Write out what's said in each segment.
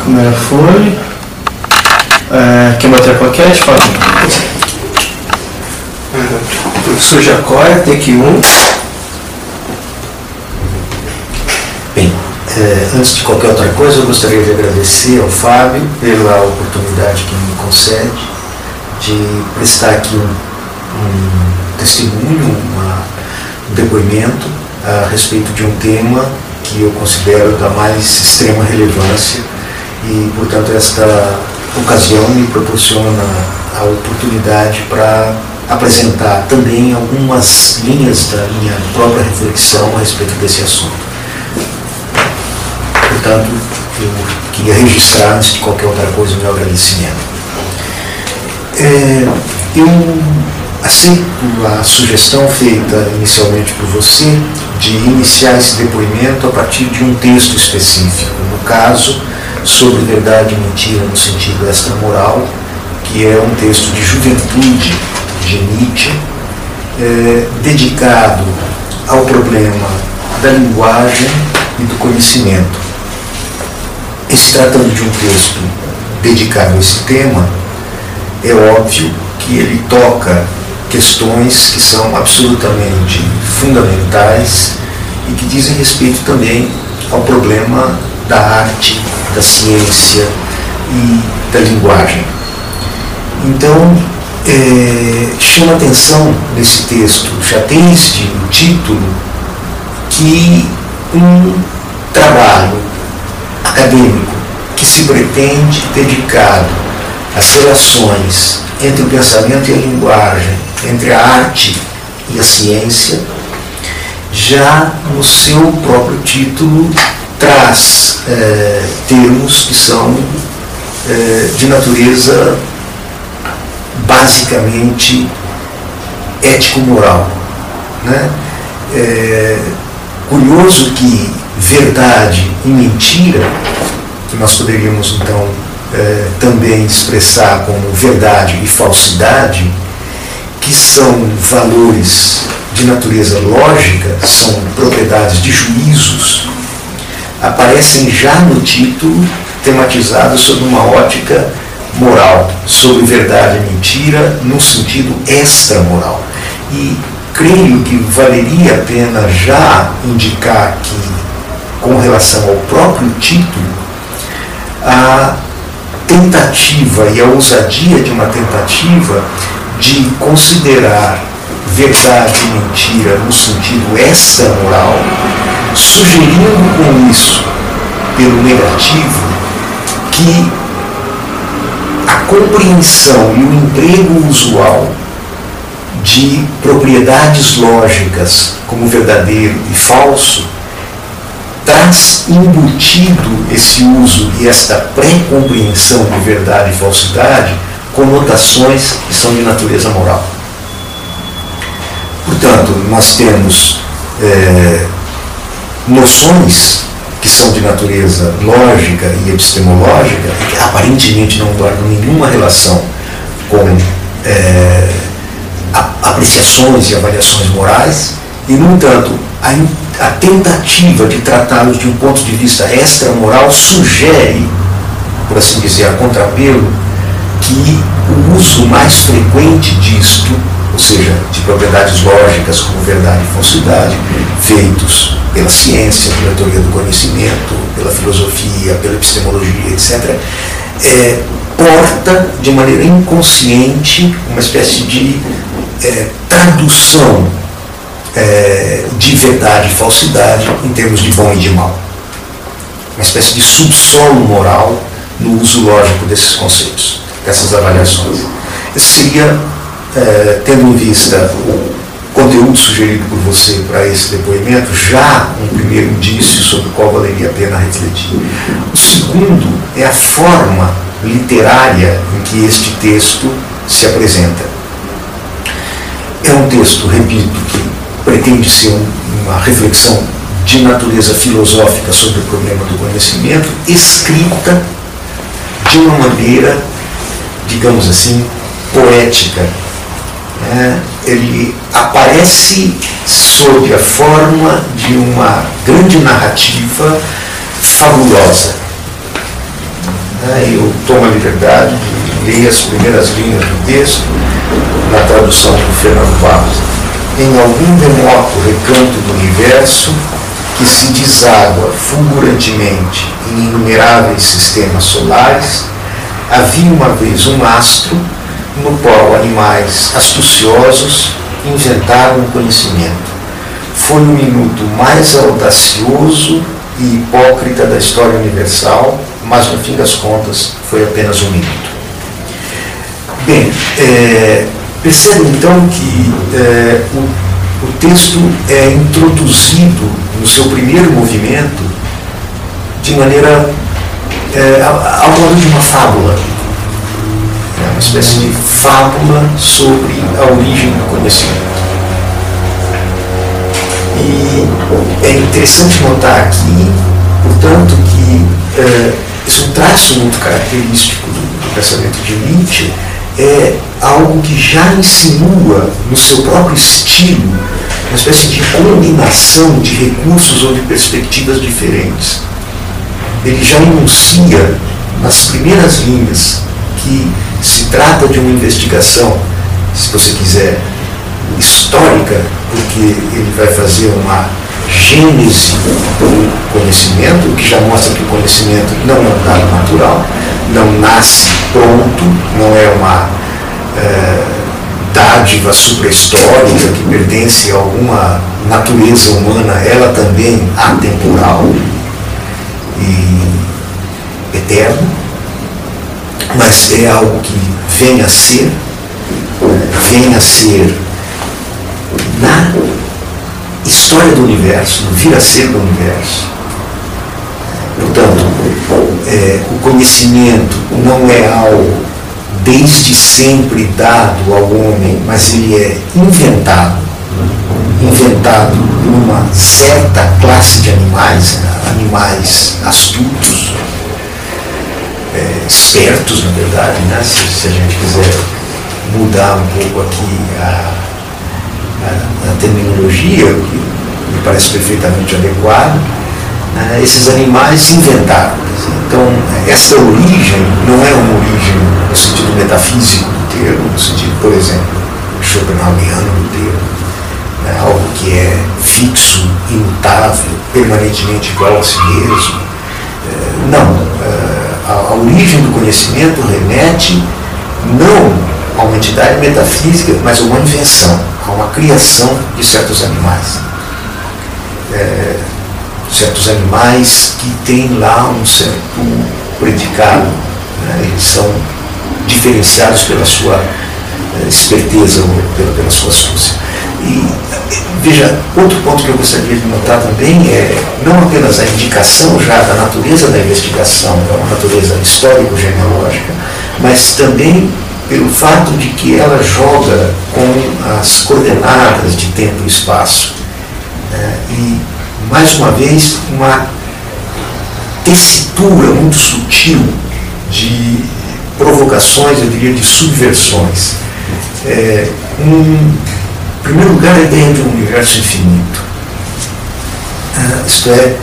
A câmera foi. É, quer bater a plaquete? Pode. Professor Jacóia, take 1. Bem, é, antes de qualquer outra coisa, eu gostaria de agradecer ao Fábio pela oportunidade que me concede de prestar aqui um, um testemunho, uma, um depoimento a respeito de um tema que eu considero da mais extrema relevância e, portanto, esta ocasião me proporciona a oportunidade para apresentar também algumas linhas da minha própria reflexão a respeito desse assunto. Portanto, eu queria registrar, antes de qualquer outra coisa, o meu agradecimento. É, eu aceito a sugestão feita inicialmente por você de iniciar esse depoimento a partir de um texto específico, no caso, sobre verdade e mentira no sentido extramoral, que é um texto de juventude de Nietzsche, é, dedicado ao problema da linguagem e do conhecimento. E se tratando de um texto dedicado a esse tema, é óbvio que ele toca questões que são absolutamente fundamentais e que dizem respeito também ao problema da arte, da ciência e da linguagem. Então, é, chama atenção nesse texto, já desde o título, que um trabalho acadêmico que se pretende dedicado às relações entre o pensamento e a linguagem, entre a arte e a ciência, já no seu próprio título traz é, termos que são é, de natureza basicamente ético-moral. Né? É curioso que verdade e mentira, que nós poderíamos então é, também expressar como verdade e falsidade, que são valores de natureza lógica, são propriedades de juízos, aparecem já no título tematizados sob uma ótica moral, sobre verdade e mentira, no sentido extramoral. E creio que valeria a pena já indicar que, com relação ao próprio título, a tentativa e a ousadia de uma tentativa de considerar verdade e mentira no sentido extramoral, sugerindo com isso, pelo negativo, que a compreensão e o emprego usual de propriedades lógicas como verdadeiro e falso traz embutido esse uso e esta pré-compreensão de verdade e falsidade conotações que são de natureza moral. Portanto, nós temos é, noções que são de natureza lógica e epistemológica que aparentemente não guardam nenhuma relação com é, apreciações e avaliações morais, e, no entanto, a a tentativa de tratá-los de um ponto de vista extramoral sugere, por assim dizer, a contrapelo, que o uso mais frequente disto, seja, de propriedades lógicas como verdade e falsidade, feitos pela ciência, pela teoria do conhecimento, pela filosofia, pela epistemologia, etc., é, porta de maneira inconsciente uma espécie de é, tradução é, de verdade e falsidade em termos de bom e de mal. Uma espécie de subsolo moral no uso lógico desses conceitos, dessas avaliações. Seria, é, tendo em vista o conteúdo sugerido por você para esse depoimento, já um primeiro indício sobre o qual valeria a pena refletir. O segundo é a forma literária em que este texto se apresenta. É um texto, repito, que pretende ser uma reflexão de natureza filosófica sobre o problema do conhecimento, escrita de uma maneira, digamos assim, poética. É, ele aparece sob a forma de uma grande narrativa fabulosa. Né? Eu tomo a liberdade de ler as primeiras linhas do texto, na tradução do Fernando Barros. Em algum remoto recanto do universo, que se deságua fulgurantemente em inumeráveis sistemas solares, havia uma vez um astro no qual animais astuciosos inventaram o conhecimento. Foi o minuto mais audacioso e hipócrita da história universal, mas no fim das contas foi apenas um minuto. Bem, é, percebe então que é, o, o texto é introduzido no seu primeiro movimento de maneira é, ao modo de uma fábula. Uma espécie de fábula sobre a origem do conhecimento. E é interessante notar aqui, portanto, que isso é um traço muito característico do, do pensamento de Nietzsche, é algo que já insinua no seu próprio estilo uma espécie de combinação de recursos ou de perspectivas diferentes. Ele já enuncia nas primeiras linhas que se trata de uma investigação, se você quiser, histórica, porque ele vai fazer uma gênese do conhecimento, que já mostra que o conhecimento não é um dado natural, não nasce pronto, não é uma é, dádiva suprahistórica que pertence a alguma natureza humana, ela também atemporal e eterno, mas é algo que vem a ser, vem a ser na história do universo, no vir a ser do universo. Portanto, é, o conhecimento não é algo desde sempre dado ao homem, mas ele é inventado, inventado por uma certa classe de animais, né? animais astutos, é, espertos na verdade, né? se, se, a gente quiser mudar um pouco aqui a, a, a terminologia, que me parece perfeitamente adequado, né? esses animais se inventaram. Então, essa origem não é uma origem no sentido metafísico do termo, no sentido, por exemplo, Schopenhaueriano do termo, né? algo que é fixo, imutável, permanentemente igual a si mesmo. É, não. É, a origem do conhecimento remete não a uma entidade metafísica, mas a uma invenção, a uma criação de certos animais. É, certos animais que têm lá um certo predicado, né? eles são diferenciados pela sua eh, esperteza ou pela, pela sua astúcia. E veja, outro ponto que eu gostaria de notar também é não apenas a indicação já da natureza da investigação, da uma natureza histórico-genealógica, mas também pelo fato de que ela joga com as coordenadas de tempo e espaço. Né? E mais uma vez, uma tessitura muito sutil de provocações, eu diria, de subversões. É, um, em primeiro lugar, a ideia de um universo infinito. Ah, isto é,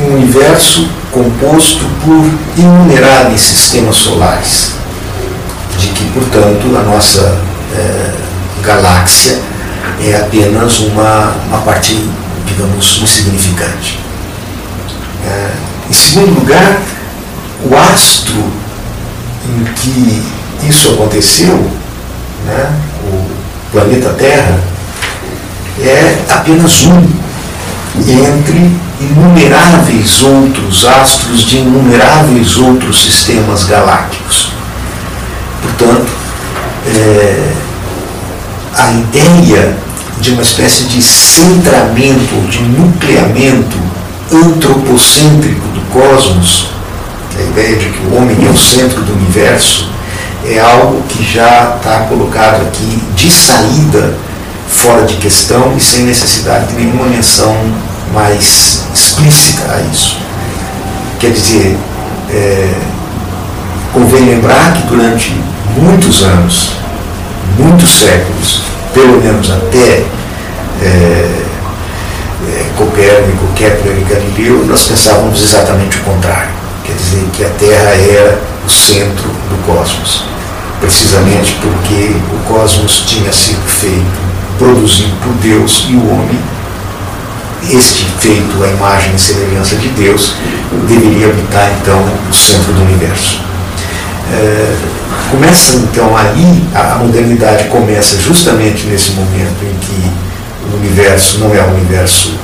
um universo composto por inumeráveis sistemas solares, de que, portanto, a nossa é, galáxia é apenas uma, uma parte digamos, insignificante. É, em segundo lugar, o astro em que isso aconteceu, né, planeta Terra, é apenas um entre inumeráveis outros astros de inumeráveis outros sistemas galácticos. Portanto, é, a ideia de uma espécie de centramento, de nucleamento antropocêntrico do cosmos, a ideia de que o homem é o centro do universo, é algo que já está colocado aqui de saída, fora de questão e sem necessidade de nenhuma menção mais explícita a isso. Quer dizer, é, convém lembrar que durante muitos anos, muitos séculos, pelo menos até é, é, Copérnico, Kepler e Galileu, nós pensávamos exatamente o contrário. quer dizer que a Terra era o centro do cosmos, precisamente porque o cosmos tinha sido feito, produzido por Deus e o homem, este feito à imagem e semelhança de Deus, deveria habitar então o centro do universo. É, começa então aí, a modernidade começa justamente nesse momento em que o universo não é um universo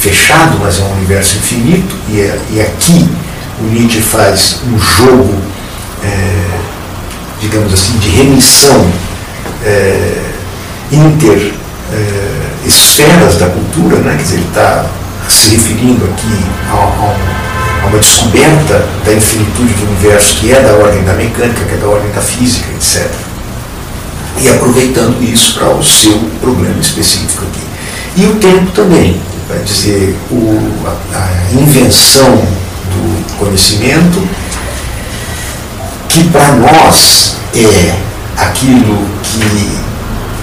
fechado, mas é um universo infinito, e, é, e aqui o Nietzsche faz um jogo, é, digamos assim, de remissão é, inter é, esferas da cultura, né? quer dizer, ele está se referindo aqui a, a, a, uma descoberta da infinitude do universo que é da ordem da mecânica, que é da ordem da física, etc. E aproveitando isso para o seu problema específico aqui. E o tempo também, vai dizer, o, a, a invenção do conhecimento, que para nós é aquilo que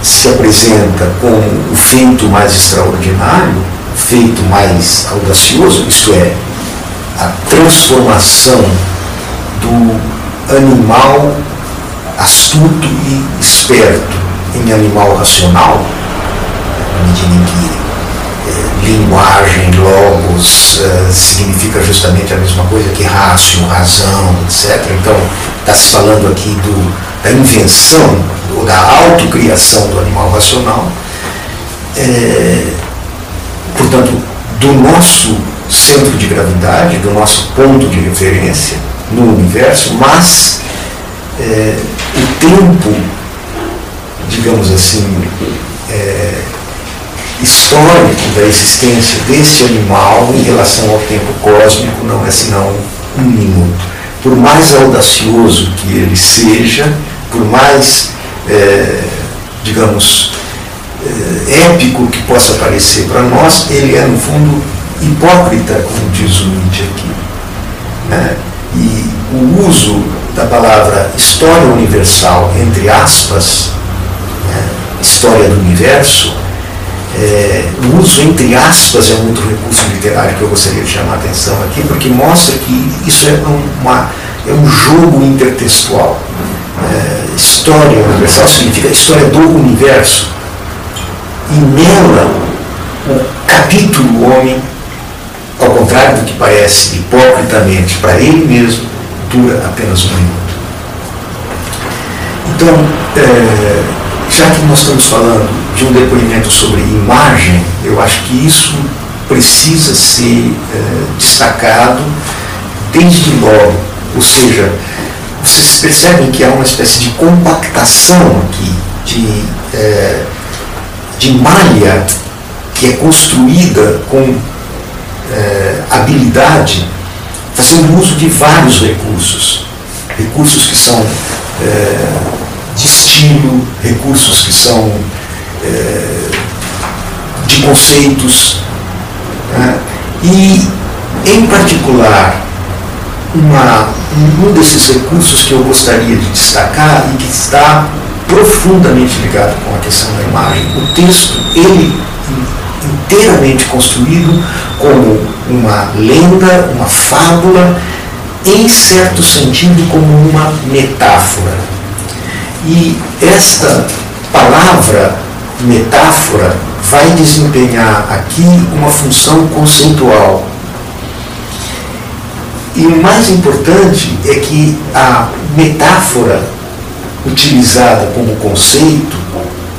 se apresenta como o feito mais extraordinário, o feito mais audacioso, isto é, a transformação do animal astuto e esperto em animal racional, na medida em que eh, linguagem, logos, eh, significa justamente a mesma coisa que rácio, razão, etc. Então, está se falando aqui do, da invenção ou da autocriação do animal racional, é, portanto, do nosso centro de gravidade, do nosso ponto de referência no universo, mas é, o tempo, digamos assim, é, histórico da existência deste animal em relação ao tempo cósmico não é senão um minuto. Por mais audacioso que ele seja, por mais é, digamos, é, épico que possa parecer para nós, ele é, no fundo, hipócrita, como diz o Nietzsche aqui. Né? E o uso da palavra história universal, entre aspas, né? história do universo, é, uso entre aspas é um outro recurso literário que eu gostaria de chamar a atenção aqui, porque mostra que isso é, uma, é um jogo intertextual. É, história universal significa história do universo. E nela, o capítulo homem, ao contrário do que parece hipocritamente para ele mesmo, dura apenas um minuto. Então, é, já que nós estamos falando de um depoimento sobre imagem, eu acho que isso precisa ser é, destacado desde logo, ou seja, vocês percebem que há uma espécie de compactação aqui, de, é, de malha que é construída com é, habilidade, fazendo uso de vários recursos. Recursos que são de estilo, recursos que são é, de conceitos. Né? E, em particular, uma, um desses recursos que eu gostaria de destacar e que está profundamente ligado com a questão da imagem. O texto, ele inteiramente construído como uma lenda, uma fábula, em certo sentido como uma metáfora. E esta palavra metáfora vai desempenhar aqui uma função conceitual e o mais importante é que a metáfora utilizada como conceito,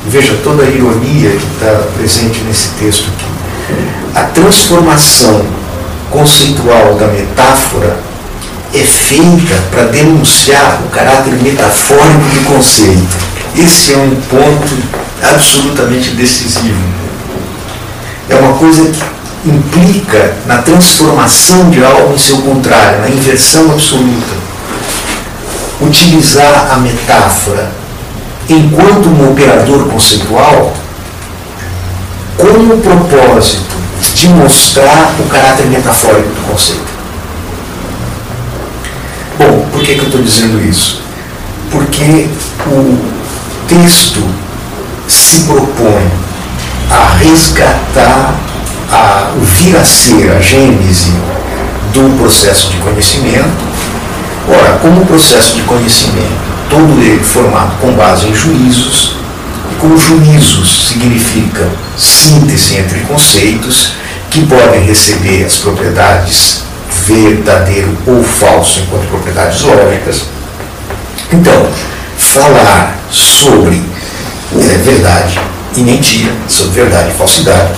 veja toda a ironia que está presente nesse texto aqui, a transformação conceitual da metáfora é feita para denunciar o caráter metafórico do conceito. Esse é um ponto absolutamente decisivo. É uma coisa que implica na transformação de algo em seu contrário, na inversão absoluta. Utilizar a metáfora enquanto um operador conceitual com o propósito de mostrar o caráter metafórico do conceito. Bom, por que, que eu estou dizendo isso? Porque o texto se propõe a resgatar a, o vir a ser, a gênese do processo de conhecimento, Ora, como o processo de conhecimento, todo ele formado com base em juízos, e como juízos significa síntese entre conceitos que podem receber as propriedades verdadeiro ou falso enquanto propriedades lógicas. Então, falar sobre é, verdade e mentira, sobre verdade e falsidade,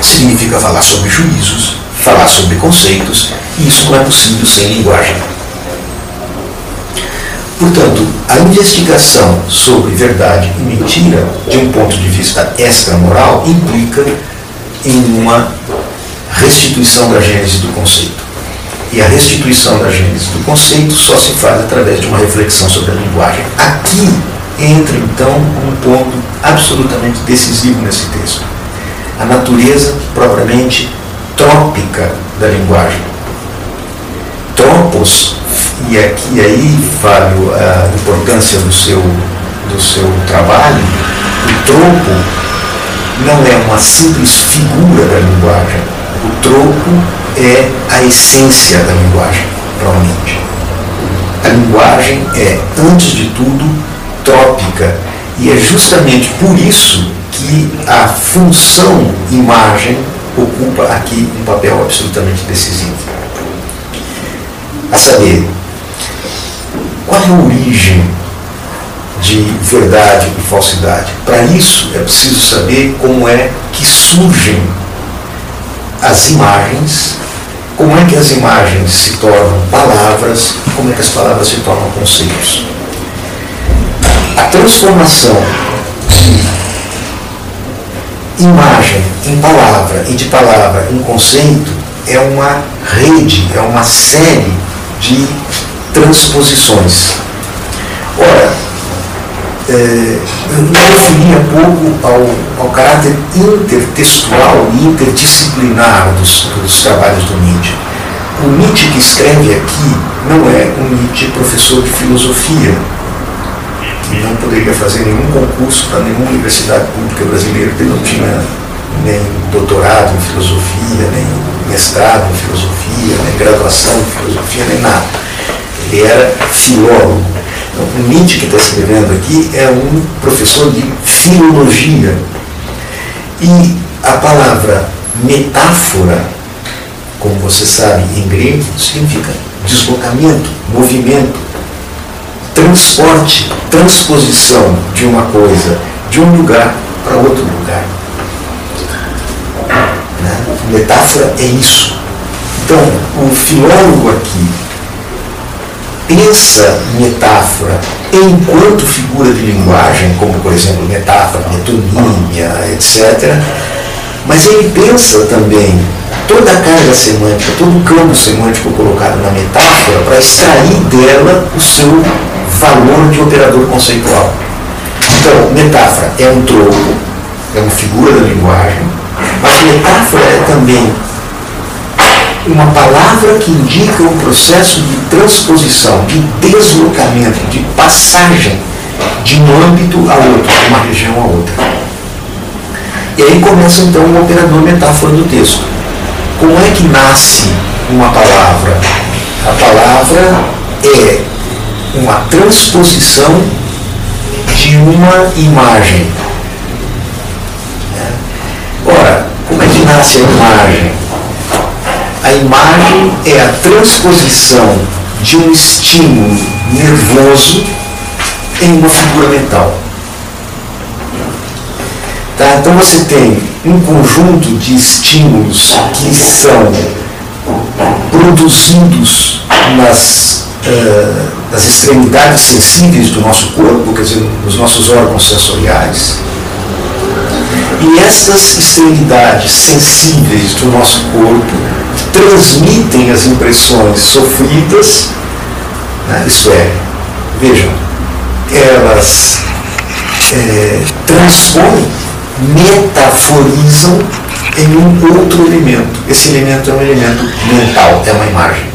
significa falar sobre juízos, falar sobre conceitos, e isso não é possível sem linguagem. Portanto, a investigação sobre verdade e mentira, de um ponto de vista extramoral, implica em uma restituição da gênese do conceito. E a restituição da gênese do conceito só se faz através de uma reflexão sobre a linguagem. Aqui entra então um ponto absolutamente decisivo nesse texto. A natureza propriamente trópica da linguagem. Tropos, e aqui aí, Fábio, a importância do seu, do seu trabalho, o tropo não é uma simples figura da linguagem. O tropo é a essência da linguagem, provavelmente. A linguagem é, antes de tudo, trópica. E é justamente por isso que a função imagem ocupa aqui um papel absolutamente decisivo. A saber, qual é a origem de verdade e falsidade? Para isso é preciso saber como é que surgem as imagens, como é que as imagens se tornam palavras, como é que as palavras se tornam conceitos. A transformação de imagem em palavra e de palavra em conceito é uma rede, é uma série de transposições. Ora, é, eu me referi há pouco ao, ao caráter intertextual e interdisciplinar dos, dos trabalhos do Nietzsche. O Nietzsche que escreve aqui não é um Nietzsche professor de filosofia, poderia fazer nenhum concurso para nenhuma universidade pública brasileira, porque não tinha nem doutorado em filosofia, nem mestrado em filosofia, nem graduação em filosofia, nem nada. Ele era filólogo. Então, o Nietzsche que está escrevendo aqui é um professor de filologia. E a palavra metáfora, como você sabe em grego, significa deslocamento, movimento, transporte, transposição de uma coisa de um lugar para outro lugar. Né? Metáfora é isso. Então, o filólogo aqui pensa metáfora enquanto figura de linguagem, como por exemplo metáfora, metonímia, etc. Mas ele pensa também toda a carga semântica, todo o campo semântico colocado na metáfora para extrair dela o seu valor de operador conceitual. Então, metáfora é um troco, é uma figura da linguagem, mas metáfora é também uma palavra que indica um processo de transposição, de deslocamento, de passagem de um âmbito a outro, de uma região a outra. E aí começa então o operador metáfora do texto. Como é que nasce uma palavra? A palavra é uma transposição de uma imagem. Ora, como é que nasce a imagem? A imagem é a transposição de um estímulo nervoso em uma figura mental. Tá? Então você tem um conjunto de estímulos que são produzidos nas, uh, nas extremidades sensíveis do nosso corpo, quer dizer, nos nossos órgãos sensoriais. E estas extremidades sensíveis do nosso corpo transmitem as impressões sofridas, né? isso é, vejam, elas é, transpõem, metaforizam em um outro elemento. Esse elemento é um elemento mental, é uma imagem.